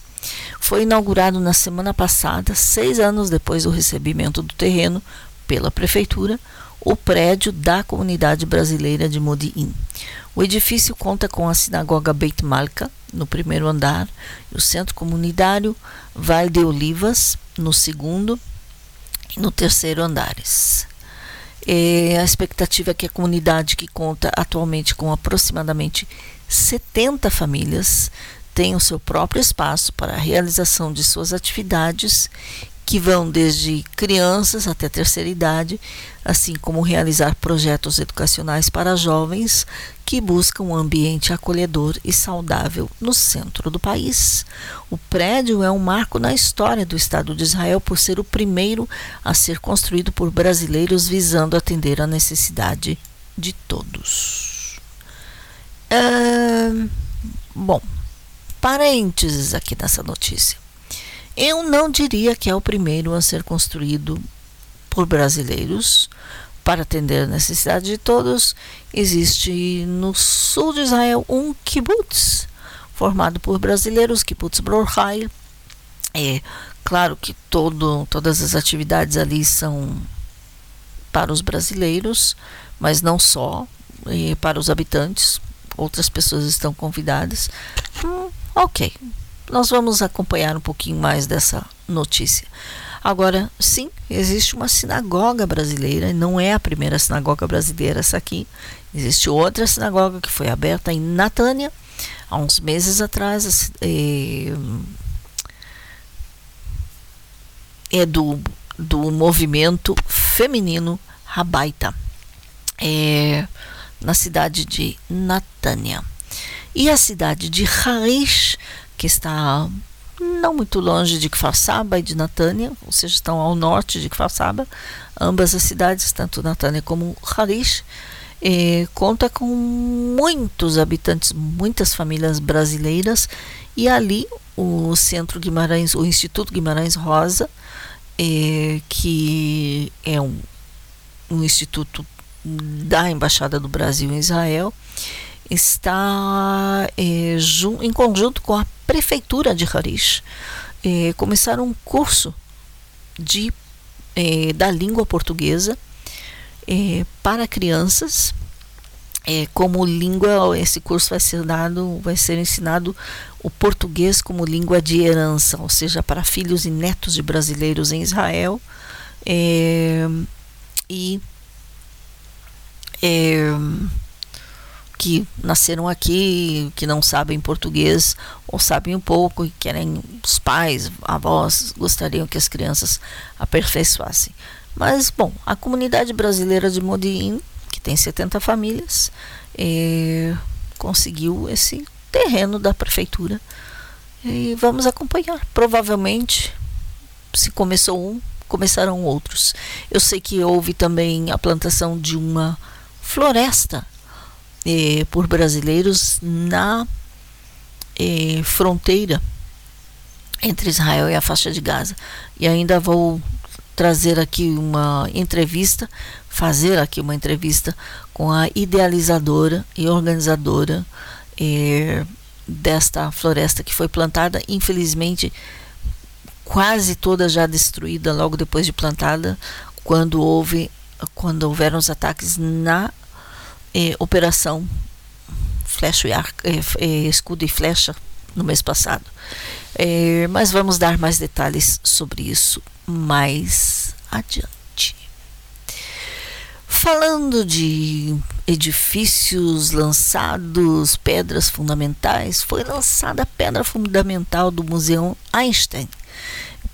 Foi inaugurado na semana passada, seis anos depois do recebimento do terreno pela prefeitura, o prédio da comunidade brasileira de Modi'in. O edifício conta com a sinagoga Beit Malka, no primeiro andar, e o centro comunitário Vale de Olivas, no segundo e no terceiro andares. E a expectativa é que a comunidade, que conta atualmente com aproximadamente 70 famílias, tenha o seu próprio espaço para a realização de suas atividades que vão desde crianças até terceira idade, assim como realizar projetos educacionais para jovens que buscam um ambiente acolhedor e saudável no centro do país. O prédio é um marco na história do Estado de Israel por ser o primeiro a ser construído por brasileiros visando atender a necessidade de todos. É, bom, parênteses aqui nessa notícia. Eu não diria que é o primeiro a ser construído por brasileiros para atender a necessidade de todos. Existe no sul de Israel um kibbutz formado por brasileiros, kibbutz Brorheil. É claro que todo, todas as atividades ali são para os brasileiros, mas não só, para os habitantes. Outras pessoas estão convidadas. Hum, ok, nós vamos acompanhar um pouquinho mais dessa notícia. Agora, sim, existe uma sinagoga brasileira, não é a primeira sinagoga brasileira essa aqui. Existe outra sinagoga que foi aberta em Natânia há uns meses atrás. É, é do, do movimento feminino Rabaita, é, na cidade de Natânia. E a cidade de Harish que está não muito longe de Kfar Saba e de Natânia, ou seja, estão ao norte de Kfar Saba. Ambas as cidades, tanto Natânia como Harish, conta com muitos habitantes, muitas famílias brasileiras e ali o Centro Guimarães, o Instituto Guimarães Rosa, que é um, um instituto da Embaixada do Brasil em Israel, está eh, em conjunto com a prefeitura de Harish eh, começaram um curso de eh, da língua portuguesa para crianças como língua esse curso vai ser dado vai ser ensinado o português como língua de herança ou seja para filhos e netos de brasileiros em Israel e que nasceram aqui, que não sabem português ou sabem um pouco e querem os pais, avós gostariam que as crianças aperfeiçoassem. Mas bom, a comunidade brasileira de Modi'in, que tem 70 famílias, eh, conseguiu esse terreno da prefeitura e vamos acompanhar. Provavelmente, se começou um, começarão outros. Eu sei que houve também a plantação de uma floresta eh, por brasileiros na eh, fronteira entre Israel e a faixa de Gaza. E ainda vou trazer aqui uma entrevista, fazer aqui uma entrevista com a idealizadora e organizadora eh, desta floresta que foi plantada, infelizmente quase toda já destruída logo depois de plantada, quando houve quando houveram os ataques na é, operação flecha e é, escudo e flecha no mês passado. É, mas vamos dar mais detalhes sobre isso mais adiante. Falando de edifícios lançados, pedras fundamentais, foi lançada a pedra fundamental do Museu Einstein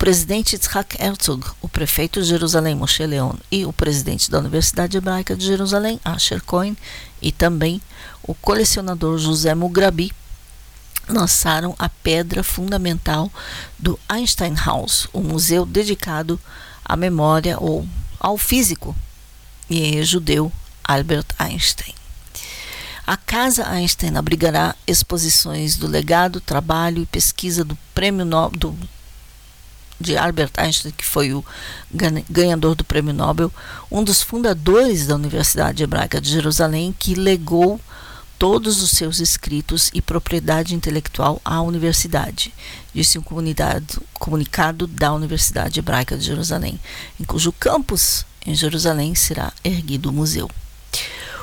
presidente Yitzhak Herzog, o prefeito de Jerusalém, Moshe Leon, e o presidente da Universidade Hebraica de Jerusalém, Asher Cohen, e também o colecionador José Mugrabi, lançaram a pedra fundamental do Einstein House, um museu dedicado à memória ou ao físico e judeu Albert Einstein. A Casa Einstein abrigará exposições do legado, trabalho e pesquisa do Prêmio no do de Albert Einstein, que foi o ganhador do Prêmio Nobel, um dos fundadores da Universidade Hebraica de Jerusalém, que legou todos os seus escritos e propriedade intelectual à universidade, disse um comunicado da Universidade Hebraica de Jerusalém, em cujo campus em Jerusalém será erguido o museu.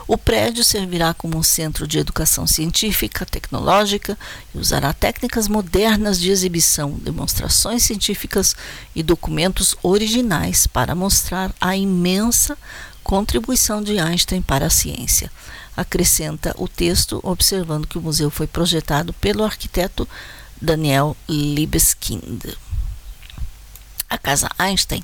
O prédio servirá como um centro de educação científica, tecnológica e usará técnicas modernas de exibição, demonstrações científicas e documentos originais para mostrar a imensa contribuição de Einstein para a ciência. Acrescenta o texto, observando que o museu foi projetado pelo arquiteto Daniel Libeskind. A Casa Einstein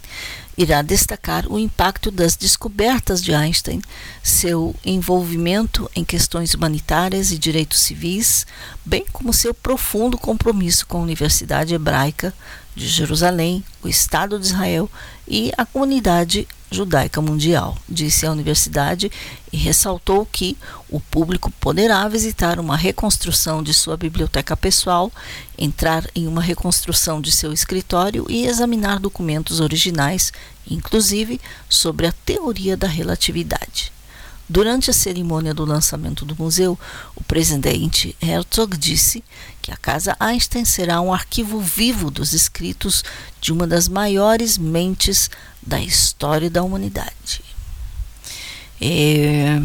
irá destacar o impacto das descobertas de Einstein, seu envolvimento em questões humanitárias e direitos civis, bem como seu profundo compromisso com a Universidade Hebraica de Jerusalém, o Estado de Israel e a comunidade judaica mundial, disse a universidade e ressaltou que o público poderá visitar uma reconstrução de sua biblioteca pessoal, entrar em uma reconstrução de seu escritório e examinar documentos originais, inclusive sobre a teoria da relatividade. Durante a cerimônia do lançamento do museu, o presidente Herzog disse que a Casa Einstein será um arquivo vivo dos escritos de uma das maiores mentes da história da humanidade. É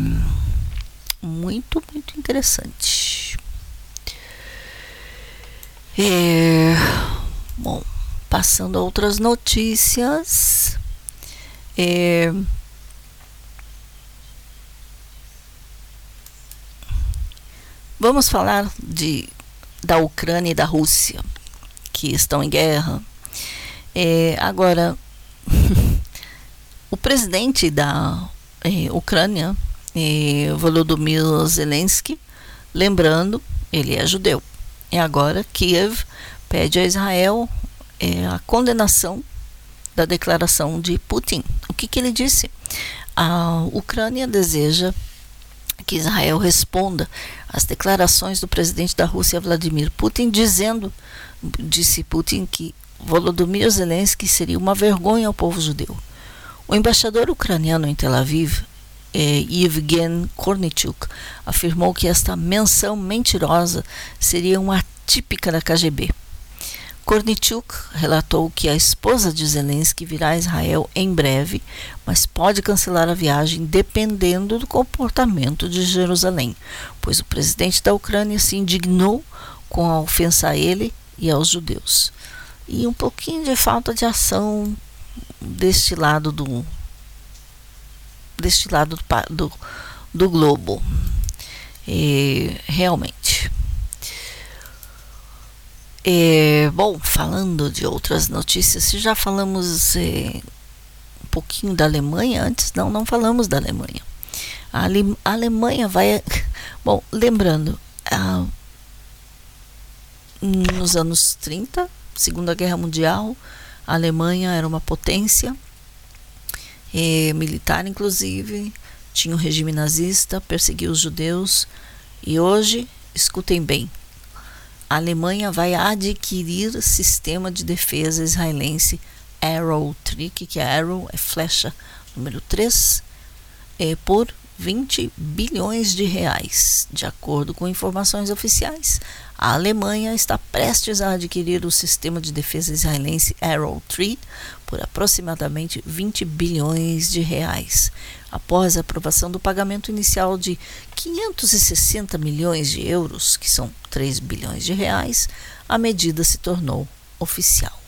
muito, muito interessante. É, bom, passando a outras notícias. É, Vamos falar de, da Ucrânia e da Rússia, que estão em guerra. É, agora, o presidente da é, Ucrânia, é, Volodymyr Zelensky, lembrando, ele é judeu. E agora Kiev pede a Israel é, a condenação da declaração de Putin. O que, que ele disse? A Ucrânia deseja que Israel responda às declarações do presidente da Rússia, Vladimir Putin, dizendo, disse Putin, que Volodymyr Zelensky seria uma vergonha ao povo judeu. O embaixador ucraniano em Tel Aviv, eh, Kornichuk, afirmou que esta menção mentirosa seria uma típica da KGB. Kornichuk relatou que a esposa de Zelensky virá a Israel em breve, mas pode cancelar a viagem dependendo do comportamento de Jerusalém, pois o presidente da Ucrânia se indignou com a ofensa a ele e aos judeus. E um pouquinho de falta de ação deste lado do deste lado do, do, do globo. E, realmente. É, bom, falando de outras notícias, se já falamos é, um pouquinho da Alemanha antes, não, não falamos da Alemanha. A, Ale, a Alemanha vai. Bom, lembrando, a, nos anos 30, Segunda Guerra Mundial, a Alemanha era uma potência é, militar, inclusive, tinha um regime nazista, perseguia os judeus, e hoje, escutem bem, a Alemanha vai adquirir sistema de defesa israelense Arrow 3, que é Arrow, é flecha número 3, é, por 20 bilhões de reais. De acordo com informações oficiais, a Alemanha está prestes a adquirir o sistema de defesa israelense Arrow 3 por aproximadamente 20 bilhões de reais. Após a aprovação do pagamento inicial de 560 milhões de euros, que são 3 bilhões de reais, a medida se tornou oficial.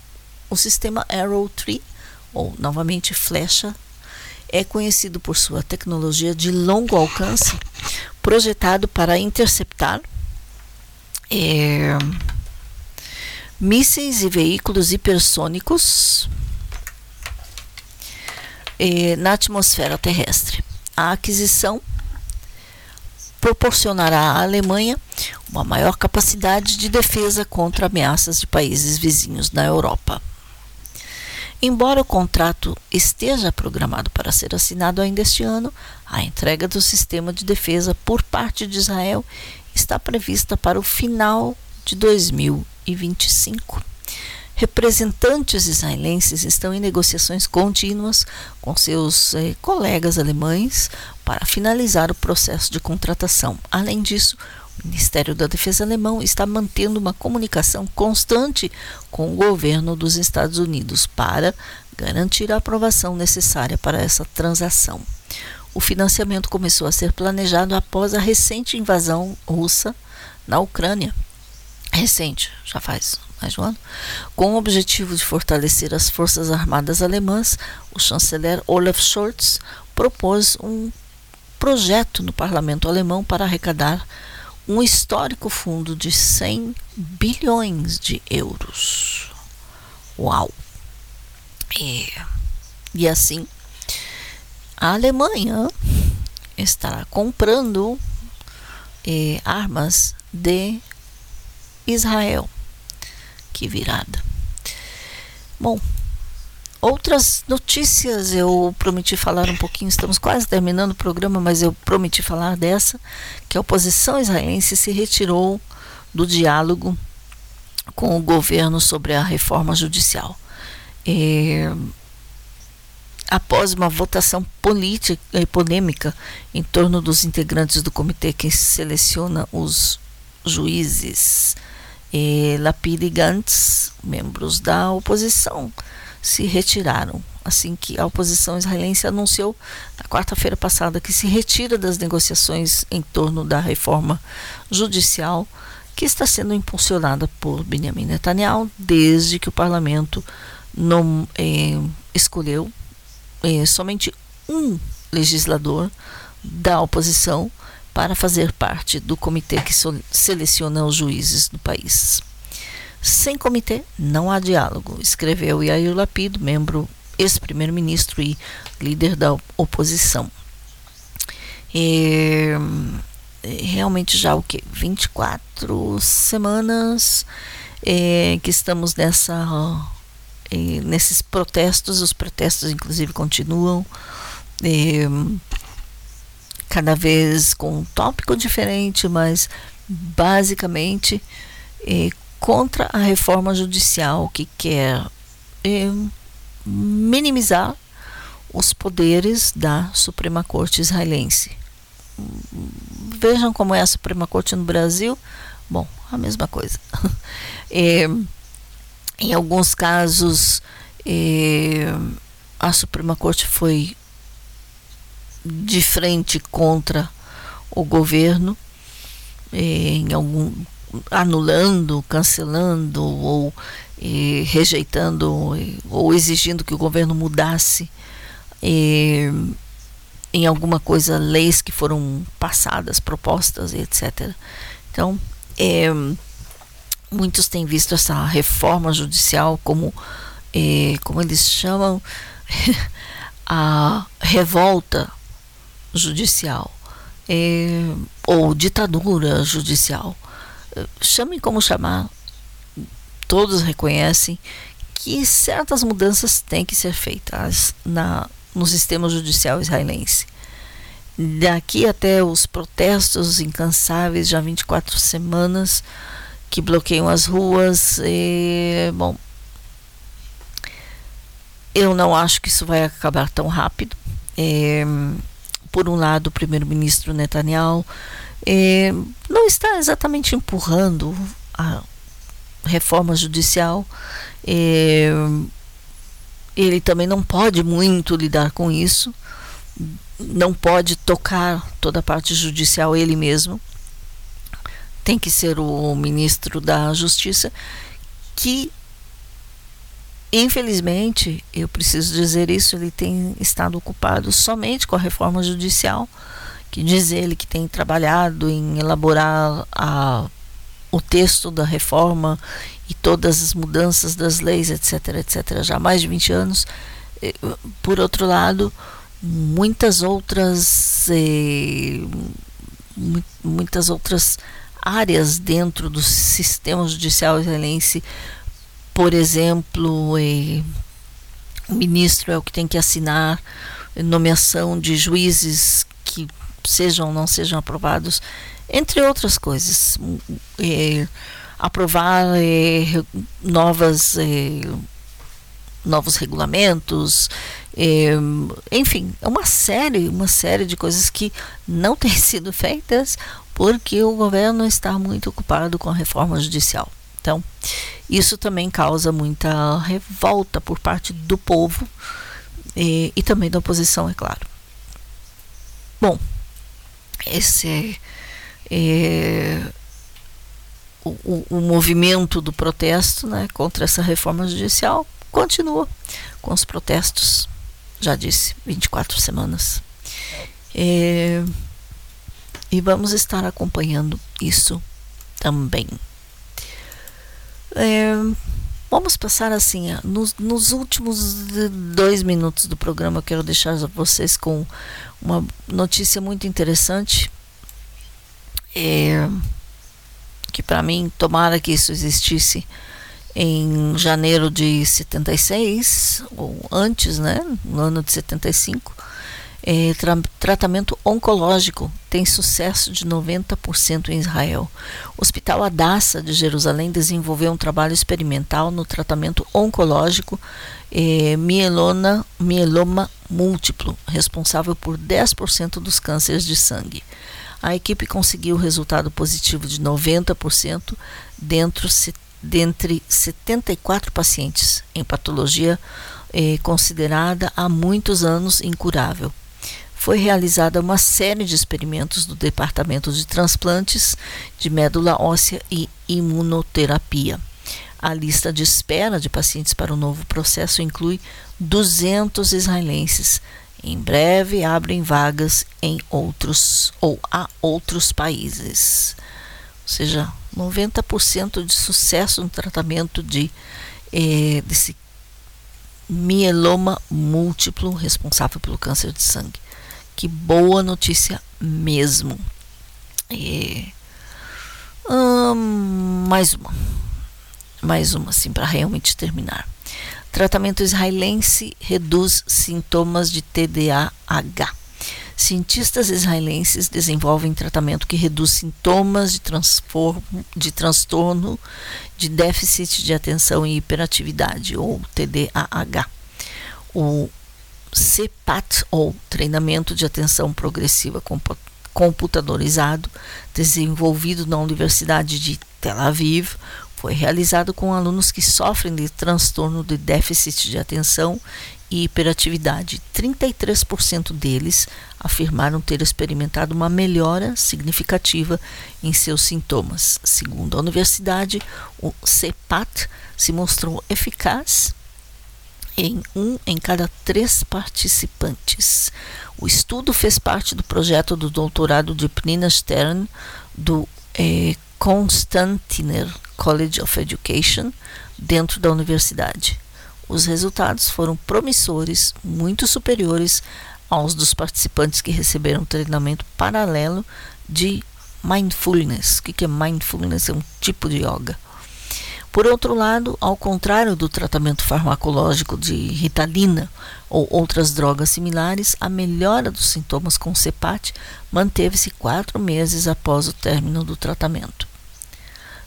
O sistema Arrow 3, ou novamente Flecha, é conhecido por sua tecnologia de longo alcance, projetado para interceptar é, mísseis e veículos hipersônicos eh, na atmosfera terrestre. A aquisição proporcionará à Alemanha uma maior capacidade de defesa contra ameaças de países vizinhos na Europa. Embora o contrato esteja programado para ser assinado ainda este ano, a entrega do sistema de defesa por parte de Israel está prevista para o final de 2025. Representantes israelenses estão em negociações contínuas com seus eh, colegas alemães para finalizar o processo de contratação. Além disso, o Ministério da Defesa alemão está mantendo uma comunicação constante com o governo dos Estados Unidos para garantir a aprovação necessária para essa transação. O financiamento começou a ser planejado após a recente invasão russa na Ucrânia. Recente, já faz mais um ano. Com o objetivo de fortalecer as forças armadas alemãs, o chanceler Olaf Scholz propôs um projeto no parlamento alemão para arrecadar um histórico fundo de 100 bilhões de euros. Uau! E, e assim, a Alemanha estará comprando eh, armas de Israel. Que virada. Bom, outras notícias eu prometi falar um pouquinho, estamos quase terminando o programa, mas eu prometi falar dessa, que a oposição israelense se retirou do diálogo com o governo sobre a reforma judicial. Após uma votação política e polêmica em torno dos integrantes do comitê que seleciona os juízes, e Lapid Gantz, membros da oposição, se retiraram. Assim que a oposição israelense anunciou na quarta-feira passada que se retira das negociações em torno da reforma judicial que está sendo impulsionada por Benjamin Netanyahu desde que o parlamento não eh, escolheu eh, somente um legislador da oposição para fazer parte do comitê que seleciona os juízes do país. Sem comitê não há diálogo, escreveu Yair Lapid, membro ex-primeiro-ministro e líder da oposição. E, realmente já o que 24 semanas é, que estamos nessa é, nesses protestos, os protestos inclusive continuam. É, cada vez com um tópico diferente, mas basicamente é, contra a reforma judicial que quer é, minimizar os poderes da Suprema Corte israelense. Vejam como é a Suprema Corte no Brasil. Bom, a mesma coisa. É, em alguns casos, a Suprema Corte foi de frente contra o governo, eh, em algum, anulando, cancelando ou eh, rejeitando eh, ou exigindo que o governo mudasse em alguma coisa leis que foram passadas, propostas, etc. Então, muitos têm visto essa reforma judicial como, como eles chamam, a revolta judicial é, ou ditadura judicial. Chamem como chamar, todos reconhecem que certas mudanças têm que ser feitas na, no sistema judicial israelense. Daqui até os protestos incansáveis, já 24 semanas, que bloqueiam as ruas. E, bom, eu não acho que isso vai acabar tão rápido. É, por um lado, o primeiro-ministro Netanyahu eh, não está exatamente empurrando a reforma judicial. Eh, ele também não pode muito lidar com isso, não pode tocar toda a parte judicial ele mesmo. Tem que ser o ministro da Justiça que Infelizmente, eu preciso dizer isso, ele tem estado ocupado somente com a reforma judicial, que diz ele que tem trabalhado em elaborar a, o texto da reforma e todas as mudanças das leis, etc, etc, já há mais de 20 anos. Por outro lado, muitas outras eh, muitas outras áreas dentro do sistema judicial israelense por exemplo, eh, o ministro é o que tem que assinar nomeação de juízes que sejam ou não sejam aprovados, entre outras coisas. Eh, aprovar eh, novas eh, novos regulamentos, eh, enfim, é uma série, uma série de coisas que não têm sido feitas porque o governo está muito ocupado com a reforma judicial. Então, isso também causa muita revolta por parte do povo eh, e também da oposição, é claro. Bom, esse é, o, o, o movimento do protesto né, contra essa reforma judicial continua com os protestos, já disse, 24 semanas. É, e vamos estar acompanhando isso também. É, vamos passar assim, nos, nos últimos dois minutos do programa, eu quero deixar vocês com uma notícia muito interessante. É, que para mim, tomara que isso existisse em janeiro de 76, ou antes, né, no ano de 75, é, tra tratamento oncológico tem sucesso de 90% em Israel. O Hospital Adassa de Jerusalém desenvolveu um trabalho experimental no tratamento oncológico é, mielona, mieloma múltiplo, responsável por 10% dos cânceres de sangue. A equipe conseguiu resultado positivo de 90% dentro se- dentre 74 pacientes em patologia eh, considerada há muitos anos incurável. Foi realizada uma série de experimentos do Departamento de Transplantes de Médula Óssea e Imunoterapia. A lista de espera de pacientes para o novo processo inclui 200 israelenses. Em breve abrem vagas em outros ou a outros países. Ou seja, 90% de sucesso no tratamento de eh, desse mieloma múltiplo responsável pelo câncer de sangue. Que boa notícia mesmo. E, hum, mais uma. Mais uma, assim, para realmente terminar. Tratamento israelense reduz sintomas de TDAH. Cientistas israelenses desenvolvem tratamento que reduz sintomas de, de transtorno de déficit de atenção e hiperatividade, ou TDAH. O CPAT, ou Treinamento de Atenção Progressiva Compu- Computadorizado, desenvolvido na Universidade de Tel Aviv, foi realizado com alunos que sofrem de transtorno de déficit de atenção e hiperatividade. 33% deles afirmaram ter experimentado uma melhora significativa em seus sintomas. Segundo a universidade, o CPAT se mostrou eficaz em um em cada três participantes. O estudo fez parte do projeto do doutorado de Pnina Stern do eh, College of Education dentro da universidade. Os resultados foram promissores, muito superiores aos dos participantes que receberam treinamento paralelo de mindfulness. O que é mindfulness? É um tipo de yoga. Por outro lado, ao contrário do tratamento farmacológico de ritalina ou outras drogas similares, a melhora dos sintomas com CEPAT manteve-se quatro meses após o término do tratamento.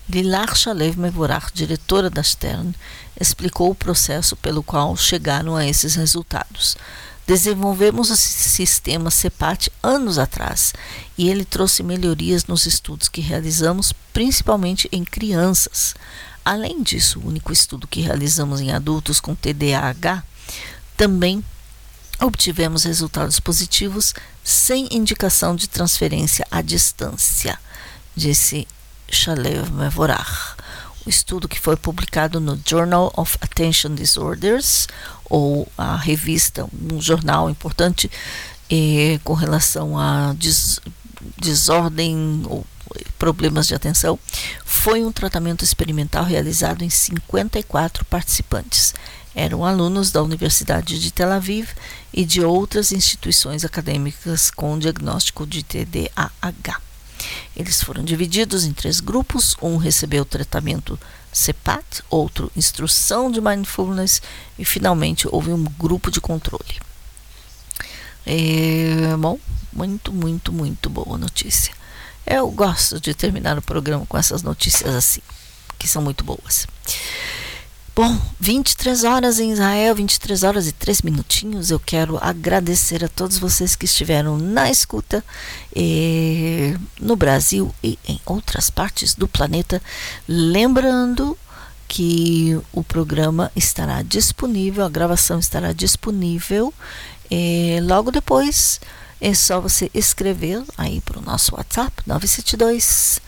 Lilar Shalev Mevorach, diretora da Stern, explicou o processo pelo qual chegaram a esses resultados. Desenvolvemos o sistema CEPAT anos atrás e ele trouxe melhorias nos estudos que realizamos, principalmente em crianças. Além disso, o único estudo que realizamos em adultos com TDAH também obtivemos resultados positivos sem indicação de transferência à distância, disse Shalev Mevorach. O estudo que foi publicado no Journal of Attention Disorders, ou a revista, um jornal importante eh, com relação a des desordem ou problemas de atenção, foi um tratamento experimental realizado em 54 participantes. Eram alunos da Universidade de Tel Aviv e de outras instituições acadêmicas com diagnóstico de TDAH. Eles foram divididos em três grupos: um recebeu tratamento CEPAT, outro instrução de mindfulness e finalmente houve um grupo de controle. É, bom, muito, muito, muito boa notícia. Eu gosto de terminar o programa com essas notícias assim. que são muito boas. Bom, 23 horas em Israel, 23 horas e 3 minutinhos. Eu quero agradecer a todos vocês que estiveram na escuta eh, no Brasil e em outras partes do planeta. Lembrando que o programa estará disponível, a gravação estará disponível eh, logo depois. É só você escrever aí para o nosso WhatsApp 972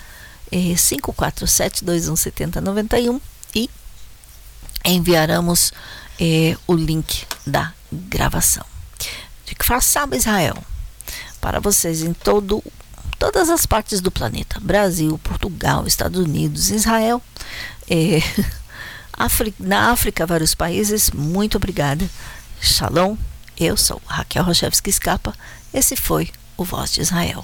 eh, 547 217091 e enviaremos eh, o link da gravação. De que faça Israel para vocês em todo todas as partes do planeta, Brasil, Portugal, Estados Unidos, Israel, eh, na África, vários países. Muito obrigada. Shalom. Eu sou Raquel Rochevski Escapa. Esse foi o Voz de Israel.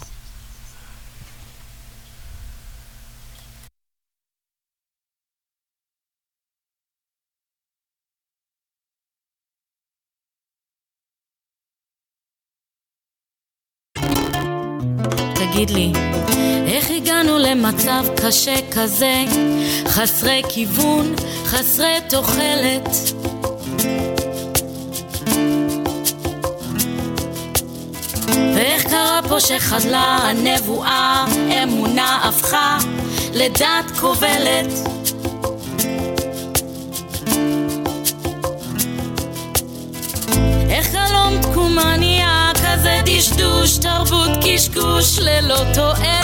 תגיד לי, איך הגענו למצב קשה כזה? חסרי כיוון, חסרי תוחלת. קרה פה שחדלה הנבואה, אמונה הפכה לדת כובלת? איך חלום תקומה נהיה כזה דשדוש, תרבות קשקוש ללא תועלת?